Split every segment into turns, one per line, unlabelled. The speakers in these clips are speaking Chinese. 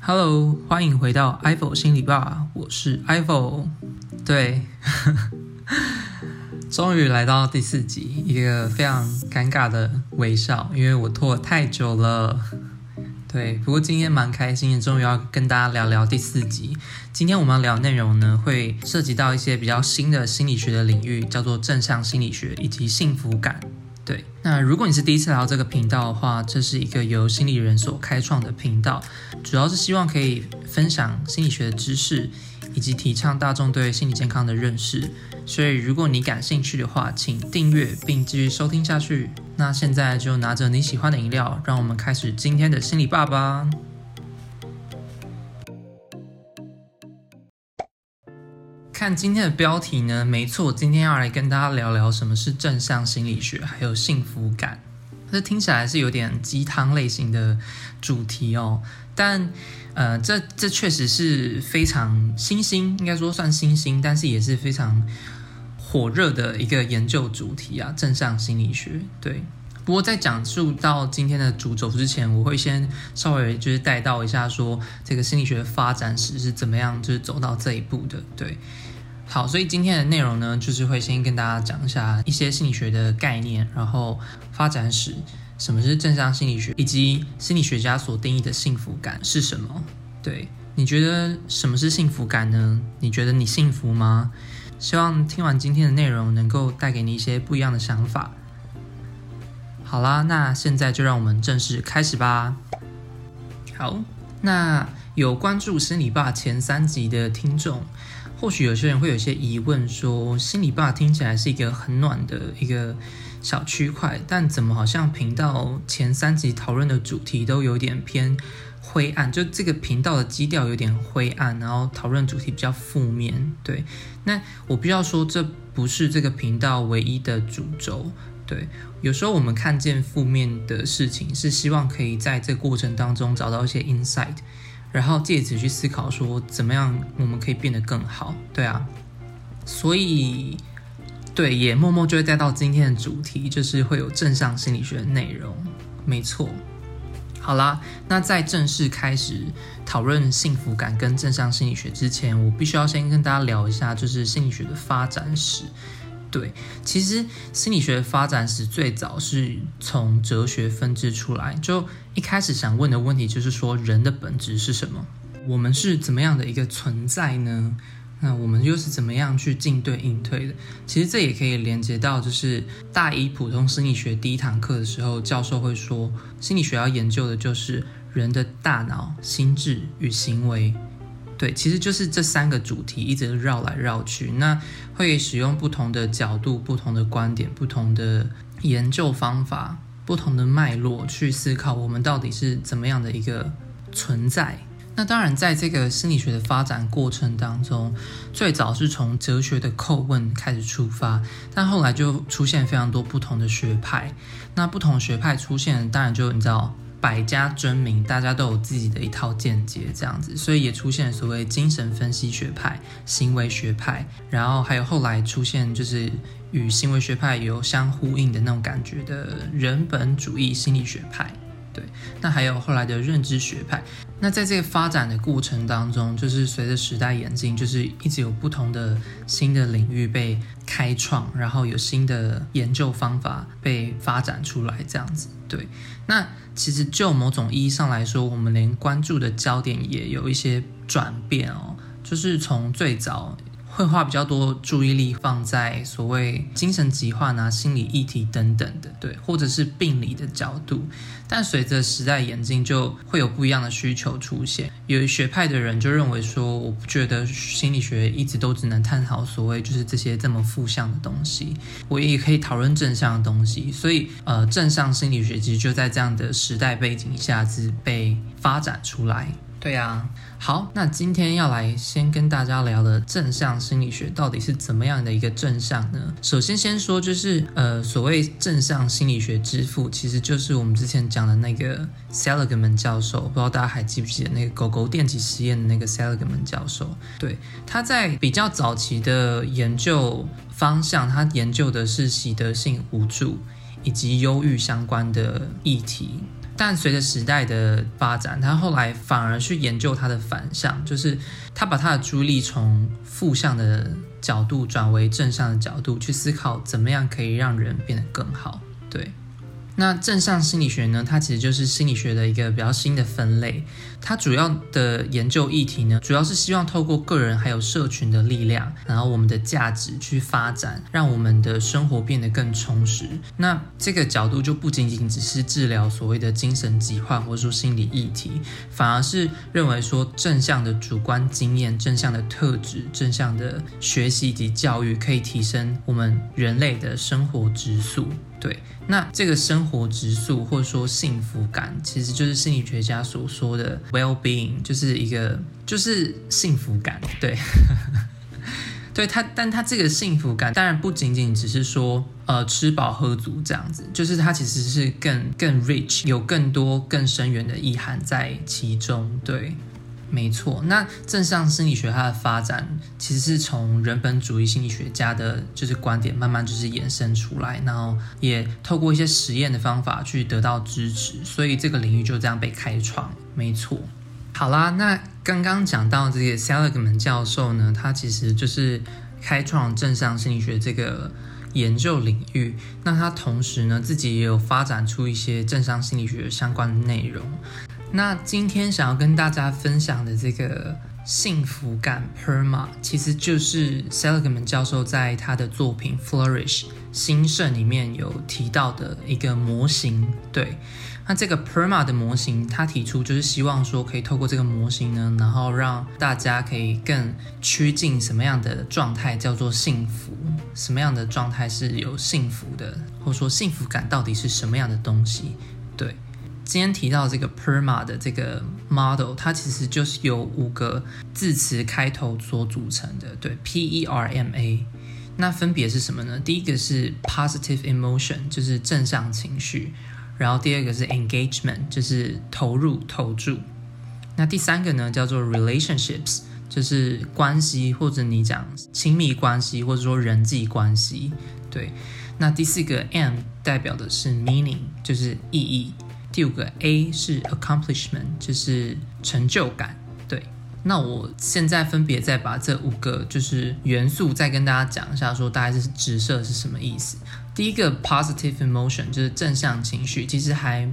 Hello，欢迎回到 Ivo 心理吧，我是 Ivo。对，终于来到第四集，一个非常尴尬的微笑，因为我拖了太久了。对，不过今天蛮开心的，终于要跟大家聊聊第四集。今天我们要聊的内容呢，会涉及到一些比较新的心理学的领域，叫做正向心理学以及幸福感。对，那如果你是第一次来到这个频道的话，这是一个由心理人所开创的频道，主要是希望可以分享心理学的知识，以及提倡大众对心理健康的认识。所以，如果你感兴趣的话，请订阅并继续收听下去。那现在就拿着你喜欢的饮料，让我们开始今天的心理爸爸。看今天的标题呢，没错，今天要来跟大家聊聊什么是正向心理学，还有幸福感。这听起来是有点鸡汤类型的主题哦，但呃，这这确实是非常新兴，应该说算新兴，但是也是非常火热的一个研究主题啊，正向心理学。对，不过在讲述到今天的主轴之前，我会先稍微就是带到一下说这个心理学的发展史是怎么样，就是走到这一步的。对。好，所以今天的内容呢，就是会先跟大家讲一下一些心理学的概念，然后发展史，什么是正向心理学，以及心理学家所定义的幸福感是什么。对，你觉得什么是幸福感呢？你觉得你幸福吗？希望听完今天的内容，能够带给你一些不一样的想法。好啦，那现在就让我们正式开始吧。好，那有关注心理吧前三集的听众。或许有些人会有一些疑问，说心理吧听起来是一个很暖的一个小区块，但怎么好像频道前三集讨论的主题都有点偏灰暗？就这个频道的基调有点灰暗，然后讨论主题比较负面。对，那我必须要说，这不是这个频道唯一的主轴。对，有时候我们看见负面的事情，是希望可以在这个过程当中找到一些 insight。然后借此去思考，说怎么样我们可以变得更好，对啊，所以对，也默默就会带到今天的主题，就是会有正向心理学的内容，没错。好啦，那在正式开始讨论幸福感跟正向心理学之前，我必须要先跟大家聊一下，就是心理学的发展史。对，其实心理学的发展史最早是从哲学分支出来。就一开始想问的问题就是说，人的本质是什么？我们是怎么样的一个存在呢？那我们又是怎么样去进对应退的？其实这也可以连接到，就是大一普通心理学第一堂课的时候，教授会说，心理学要研究的就是人的大脑、心智与行为。对，其实就是这三个主题一直绕来绕去，那会使用不同的角度、不同的观点、不同的研究方法、不同的脉络去思考我们到底是怎么样的一个存在。那当然，在这个心理学的发展过程当中，最早是从哲学的叩问开始出发，但后来就出现非常多不同的学派。那不同学派出现，当然就你知道。百家争鸣，大家都有自己的一套见解，这样子，所以也出现所谓精神分析学派、行为学派，然后还有后来出现就是与行为学派有相呼应的那种感觉的人本主义心理学派。对，那还有后来的认知学派。那在这个发展的过程当中，就是随着时代演进，就是一直有不同的新的领域被开创，然后有新的研究方法被发展出来，这样子。对，那其实就某种意义上来说，我们连关注的焦点也有一些转变哦，就是从最早。会花比较多注意力放在所谓精神疾患啊、心理议题等等的，对，或者是病理的角度。但随着时代演进，就会有不一样的需求出现。有学派的人就认为说，我不觉得心理学一直都只能探讨所谓就是这些这么负向的东西，我也可以讨论正向的东西。所以，呃，正向心理学其实就在这样的时代背景下是被发展出来。对呀，好，那今天要来先跟大家聊的正向心理学到底是怎么样的一个正向呢？首先先说就是，呃，所谓正向心理学之父，其实就是我们之前讲的那个 Seligman 教授，不知道大家还记不记得那个狗狗电击实验的那个 Seligman 教授？对，他在比较早期的研究方向，他研究的是习得性无助以及忧郁相关的议题。但随着时代的发展，他后来反而去研究他的反向，就是他把他的注意力从负向的角度转为正向的角度去思考，怎么样可以让人变得更好。那正向心理学呢，它其实就是心理学的一个比较新的分类。它主要的研究议题呢，主要是希望透过个人还有社群的力量，然后我们的价值去发展，让我们的生活变得更充实。那这个角度就不仅仅只是治疗所谓的精神疾患或者说心理议题，反而是认为说正向的主观经验、正向的特质、正向的学习以及教育，可以提升我们人类的生活质素。对，那这个生活质素或者说幸福感，其实就是心理学家所说的 well-being，就是一个就是幸福感。对，对他，但他这个幸福感当然不仅仅只是说呃吃饱喝足这样子，就是它其实是更更 rich，有更多更深远的意涵在其中。对。没错，那正向心理学它的发展其实是从人本主义心理学家的就是观点慢慢就是衍生出来，然后也透过一些实验的方法去得到支持，所以这个领域就这样被开创。没错，好啦，那刚刚讲到这个 Seligman 教授呢，他其实就是开创正向心理学这个研究领域，那他同时呢自己也有发展出一些正向心理学相关的内容。那今天想要跟大家分享的这个幸福感 PERMA，其实就是 Seligman 教授在他的作品 Flourish 兴盛里面有提到的一个模型。对，那这个 PERMA 的模型，他提出就是希望说可以透过这个模型呢，然后让大家可以更趋近什么样的状态叫做幸福，什么样的状态是有幸福的，或者说幸福感到底是什么样的东西？今天提到这个 PERMA 的这个 model，它其实就是由五个字词开头所组成的，对，P E R M A。那分别是什么呢？第一个是 positive emotion，就是正向情绪；然后第二个是 engagement，就是投入、投注。那第三个呢，叫做 relationships，就是关系，或者你讲亲密关系，或者说人际关系。对。那第四个 M 代表的是 meaning，就是意义。第五个 A 是 accomplishment，就是成就感。对，那我现在分别再把这五个就是元素再跟大家讲一下，说大概是直射是什么意思。第一个 positive emotion 就是正向情绪，其实还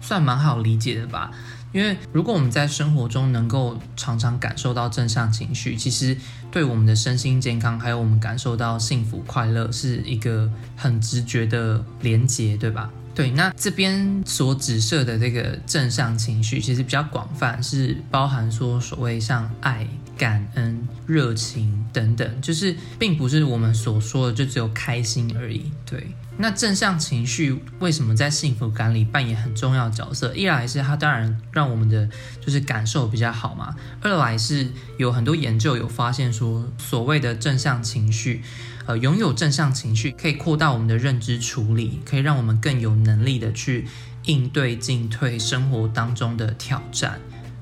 算蛮好理解的吧。因为如果我们在生活中能够常常感受到正向情绪，其实对我们的身心健康，还有我们感受到幸福快乐，是一个很直觉的连结，对吧？对，那这边所指涉的这个正向情绪，其实比较广泛，是包含说所谓像爱、感恩、热情等等，就是并不是我们所说的就只有开心而已。对，那正向情绪为什么在幸福感里扮演很重要角色？一来是它当然让我们的就是感受比较好嘛，二来是有很多研究有发现说，所谓的正向情绪。呃，拥有正向情绪可以扩大我们的认知处理，可以让我们更有能力的去应对进退生活当中的挑战。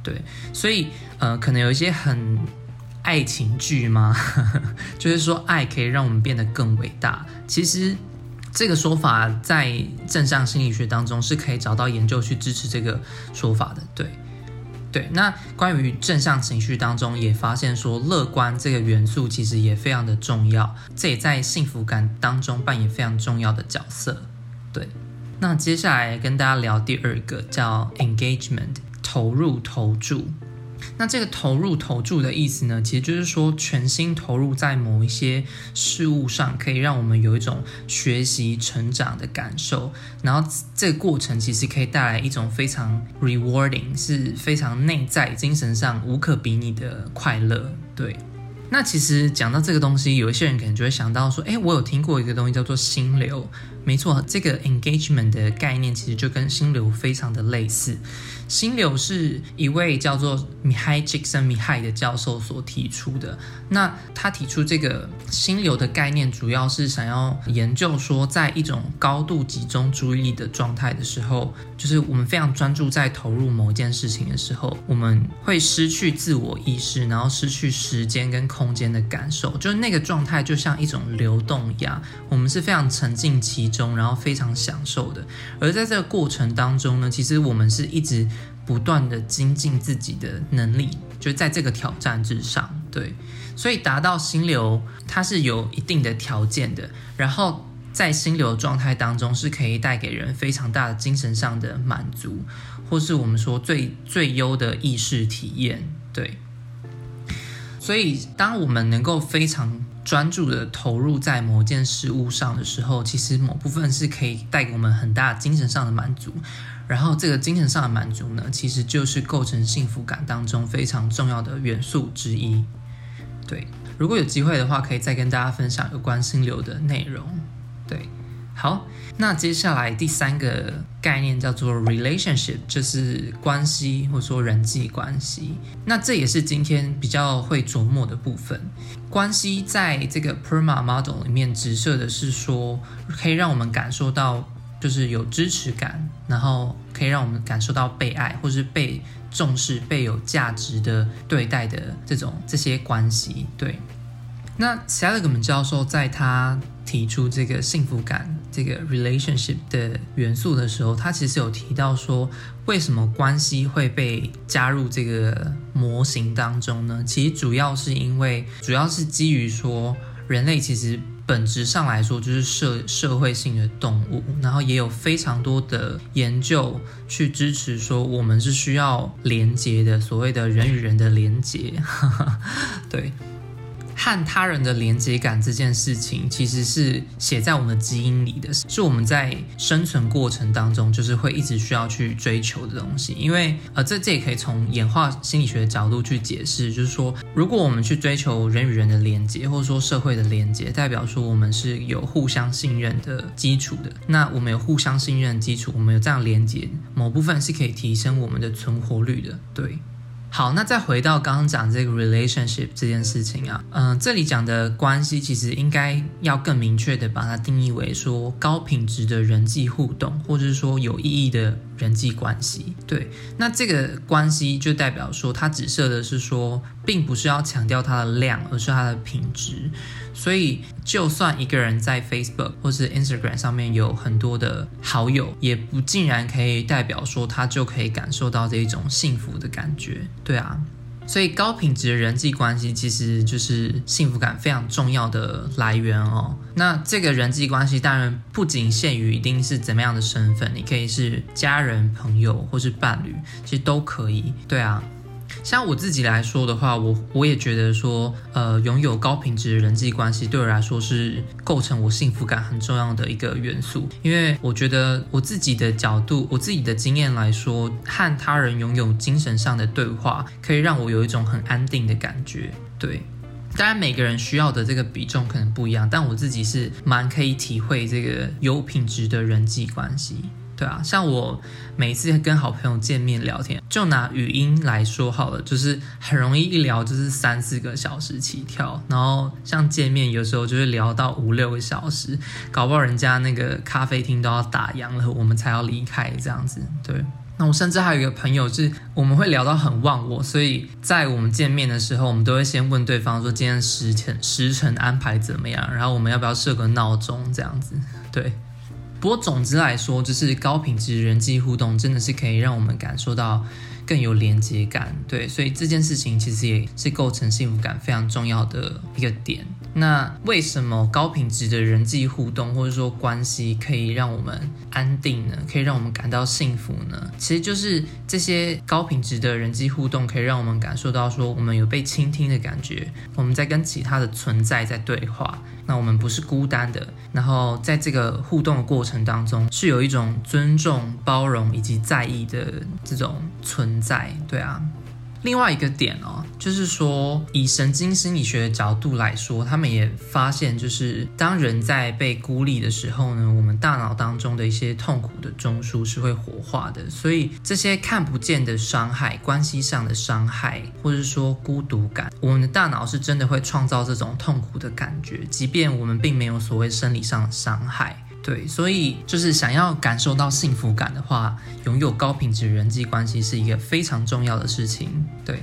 对，所以呃，可能有一些很爱情剧吗？就是说爱可以让我们变得更伟大。其实这个说法在正向心理学当中是可以找到研究去支持这个说法的。对。那关于正向情绪当中也发现说，乐观这个元素其实也非常的重要，这也在幸福感当中扮演非常重要的角色。对，那接下来跟大家聊第二个叫 engagement，投入投注。那这个投入投注的意思呢，其实就是说全心投入在某一些事物上，可以让我们有一种学习成长的感受。然后这个过程其实可以带来一种非常 rewarding，是非常内在精神上无可比拟的快乐。对，那其实讲到这个东西，有一些人可能就会想到说，诶，我有听过一个东西叫做心流。没错，这个 engagement 的概念其实就跟心流非常的类似。心流是一位叫做 Mihai chicken 米嗨的教授所提出的。那他提出这个心流的概念，主要是想要研究说，在一种高度集中注意力的状态的时候，就是我们非常专注在投入某一件事情的时候，我们会失去自我意识，然后失去时间跟空间的感受。就是那个状态就像一种流动一样，我们是非常沉浸其。中，然后非常享受的。而在这个过程当中呢，其实我们是一直不断的精进自己的能力，就在这个挑战之上。对，所以达到心流，它是有一定的条件的。然后在心流状态当中，是可以带给人非常大的精神上的满足，或是我们说最最优的意识体验。对，所以当我们能够非常专注的投入在某件事物上的时候，其实某部分是可以带给我们很大精神上的满足。然后这个精神上的满足呢，其实就是构成幸福感当中非常重要的元素之一。对，如果有机会的话，可以再跟大家分享有关心流的内容。好，那接下来第三个概念叫做 relationship，就是关系或者说人际关系。那这也是今天比较会琢磨的部分。关系在这个 PERMA model 里面直射的是说，可以让我们感受到。就是有支持感，然后可以让我们感受到被爱，或是被重视、被有价值的对待的这种这些关系。对，那 Seligman 教授在他提出这个幸福感这个 relationship 的元素的时候，他其实有提到说，为什么关系会被加入这个模型当中呢？其实主要是因为，主要是基于说，人类其实。本质上来说，就是社社会性的动物，然后也有非常多的研究去支持说，我们是需要连接的，所谓的人与人的连接，对。和他人的连接感这件事情，其实是写在我们的基因里的，是我们在生存过程当中就是会一直需要去追求的东西。因为呃，这这也可以从演化心理学的角度去解释，就是说，如果我们去追求人与人的连接，或者说社会的连接，代表说我们是有互相信任的基础的。那我们有互相信任的基础，我们有这样连接，某部分是可以提升我们的存活率的，对。好，那再回到刚刚讲这个 relationship 这件事情啊，嗯、这里讲的关系其实应该要更明确的把它定义为说高品质的人际互动，或者是说有意义的人际关系。对，那这个关系就代表说它指涉的是说，并不是要强调它的量，而是它的品质。所以，就算一个人在 Facebook 或是 Instagram 上面有很多的好友，也不尽然可以代表说他就可以感受到这一种幸福的感觉，对啊。所以，高品质的人际关系其实就是幸福感非常重要的来源哦。那这个人际关系当然不仅限于一定是怎么样的身份，你可以是家人、朋友或是伴侣，其实都可以，对啊。像我自己来说的话，我我也觉得说，呃，拥有高品质的人际关系对我来说是构成我幸福感很重要的一个元素。因为我觉得我自己的角度，我自己的经验来说，和他人拥有精神上的对话，可以让我有一种很安定的感觉。对，当然每个人需要的这个比重可能不一样，但我自己是蛮可以体会这个有品质的人际关系。对啊，像我每次跟好朋友见面聊天，就拿语音来说好了，就是很容易一聊就是三四个小时起跳，然后像见面有时候就是聊到五六个小时，搞不好人家那个咖啡厅都要打烊了，我们才要离开这样子。对，那我甚至还有一个朋友是，我们会聊到很忘我，所以在我们见面的时候，我们都会先问对方说今天时辰时辰安排怎么样，然后我们要不要设个闹钟这样子，对。不过，总之来说，就是高品质人际互动真的是可以让我们感受到更有连接感，对，所以这件事情其实也是构成幸福感非常重要的一个点。那为什么高品质的人际互动或者说关系可以让我们安定呢？可以让我们感到幸福呢？其实就是这些高品质的人际互动可以让我们感受到说我们有被倾听的感觉，我们在跟其他的存在在对话。那我们不是孤单的，然后在这个互动的过程当中，是有一种尊重、包容以及在意的这种存在，对啊。另外一个点哦，就是说，以神经心理学的角度来说，他们也发现，就是当人在被孤立的时候呢，我们大脑当中的一些痛苦的中枢是会活化的。所以，这些看不见的伤害、关系上的伤害，或者说孤独感，我们的大脑是真的会创造这种痛苦的感觉，即便我们并没有所谓生理上的伤害。对，所以就是想要感受到幸福感的话，拥有高品质人际关系是一个非常重要的事情。对，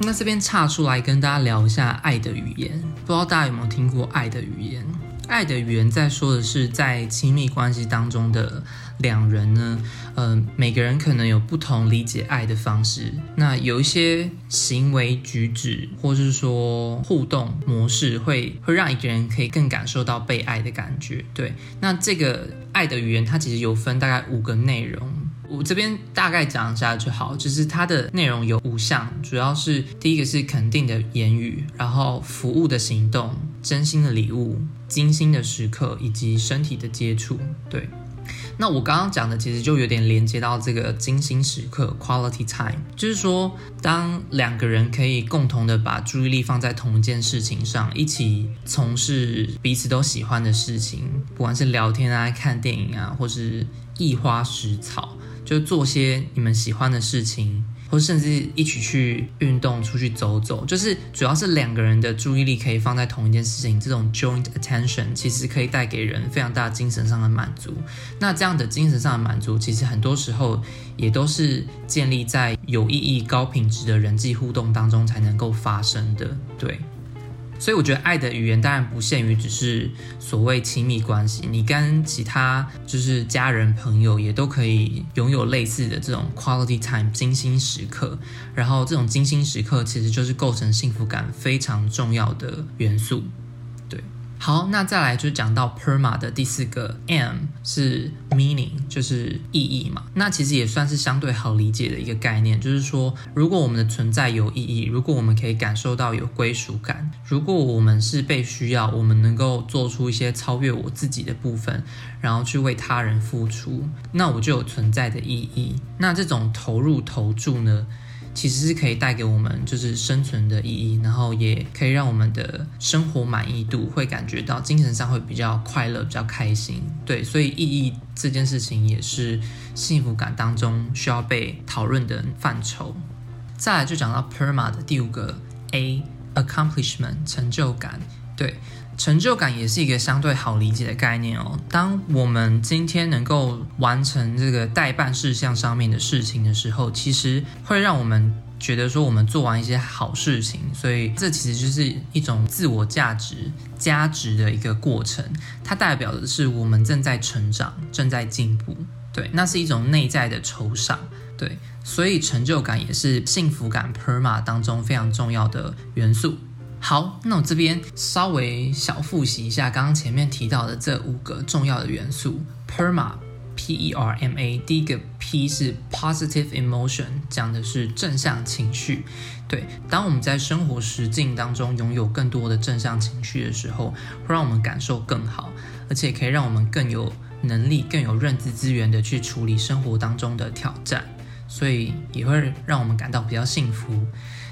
那这边岔出来跟大家聊一下爱的语言，不知道大家有没有听过爱的语言？爱的语言在说的是在亲密关系当中的两人呢，嗯、呃，每个人可能有不同理解爱的方式。那有一些行为举止，或是说互动模式会，会会让一个人可以更感受到被爱的感觉。对，那这个爱的语言它其实有分大概五个内容。我这边大概讲一下就好，就是它的内容有五项，主要是第一个是肯定的言语，然后服务的行动、真心的礼物、精心的时刻以及身体的接触。对，那我刚刚讲的其实就有点连接到这个精心时刻 （quality time），就是说当两个人可以共同的把注意力放在同一件事情上，一起从事彼此都喜欢的事情，不管是聊天啊、看电影啊，或是益花食草。就做些你们喜欢的事情，或甚至一起去运动、出去走走，就是主要是两个人的注意力可以放在同一件事情。这种 joint attention 其实可以带给人非常大精神上的满足。那这样的精神上的满足，其实很多时候也都是建立在有意义、高品质的人际互动当中才能够发生的。对。所以我觉得爱的语言当然不限于只是所谓亲密关系，你跟其他就是家人朋友也都可以拥有类似的这种 quality time 精心时刻，然后这种精心时刻其实就是构成幸福感非常重要的元素。好，那再来就讲到 PERMA 的第四个 M 是 meaning，就是意义嘛。那其实也算是相对好理解的一个概念，就是说，如果我们的存在有意义，如果我们可以感受到有归属感，如果我们是被需要，我们能够做出一些超越我自己的部分，然后去为他人付出，那我就有存在的意义。那这种投入投注呢，其实是可以带给我们就是生存的意义，然后也可以让我们的生活满意度会感觉到精神上会比较快乐、比较开心。对，所以意义这件事情也是幸福感当中需要被讨论的范畴。再来就讲到 PERMA 的第五个 A，accomplishment 成就感。对。成就感也是一个相对好理解的概念哦。当我们今天能够完成这个待办事项上面的事情的时候，其实会让我们觉得说我们做完一些好事情，所以这其实就是一种自我价值加值的一个过程。它代表的是我们正在成长，正在进步。对，那是一种内在的酬赏。对，所以成就感也是幸福感 PERMA 当中非常重要的元素。好，那我这边稍微小复习一下刚刚前面提到的这五个重要的元素。PERMA，P-E-R-M-A，第一个 P 是 positive emotion，讲的是正向情绪。对，当我们在生活实境当中拥有更多的正向情绪的时候，会让我们感受更好，而且可以让我们更有能力、更有认知资源的去处理生活当中的挑战，所以也会让我们感到比较幸福。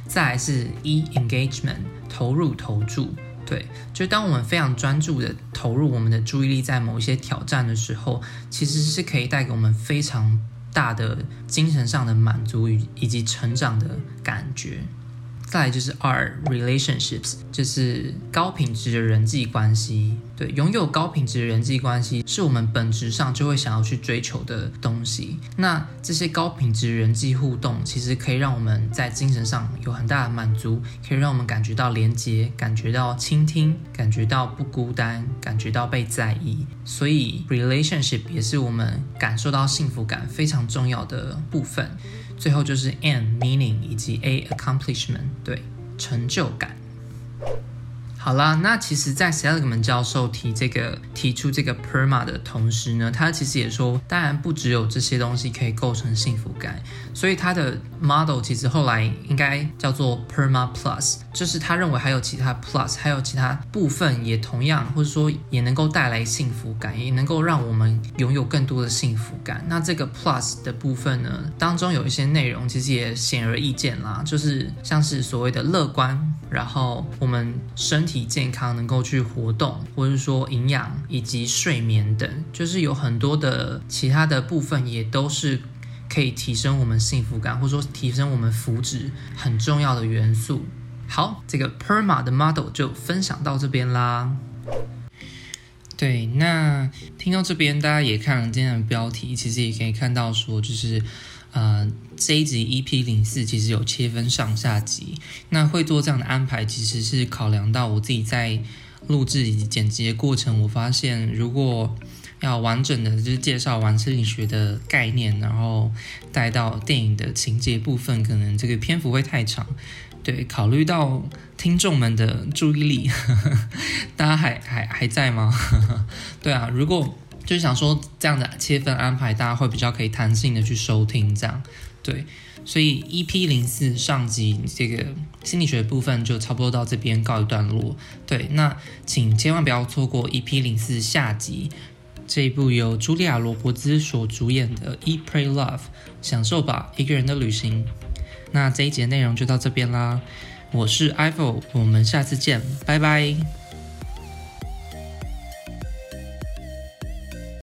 再来是 E engagement，投入投注，对，就当我们非常专注的投入我们的注意力在某一些挑战的时候，其实是可以带给我们非常大的精神上的满足与以及成长的感觉。再来就是二 relationships，就是高品质的人际关系。对，拥有高品质的人际关系是我们本质上就会想要去追求的东西。那这些高品质人际互动，其实可以让我们在精神上有很大的满足，可以让我们感觉到连接，感觉到倾听，感觉到不孤单，感觉到被在意。所以 relationship 也是我们感受到幸福感非常重要的部分。最后就是 an meaning 以及 A accomplishment，对，成就感。好啦，那其实，在 Seligman 教授提这个提出这个 PERMA 的同时呢，他其实也说，当然不只有这些东西可以构成幸福感，所以他的 model 其实后来应该叫做 PERMA Plus，就是他认为还有其他 Plus，还有其他部分也同样，或者说也能够带来幸福感，也能够让我们拥有更多的幸福感。那这个 Plus 的部分呢，当中有一些内容其实也显而易见啦，就是像是所谓的乐观，然后我们身体。健康能够去活动，或者说营养以及睡眠等，就是有很多的其他的部分，也都是可以提升我们幸福感，或者说提升我们福祉很重要的元素。好，这个 PERMA 的 model 就分享到这边啦。对，那听到这边，大家也看了今天的标题，其实也可以看到说，就是。呃，这一集 EP 零四其实有切分上下集，那会做这样的安排，其实是考量到我自己在录制以及剪辑的过程，我发现如果要完整的就是介绍完心理学的概念，然后带到电影的情节部分，可能这个篇幅会太长。对，考虑到听众们的注意力，大家还还还在吗？对啊，如果就是想说这样的切分安排，大家会比较可以弹性的去收听，这样对。所以 EP 零四上集这个心理学部分就差不多到这边告一段落。对，那请千万不要错过 EP 零四下集这一部由茱莉亚·罗伯兹所主演的《Eat Pray Love》，享受吧，一个人的旅行。那这一节内容就到这边啦，我是 Ivo，我们下次见，拜拜。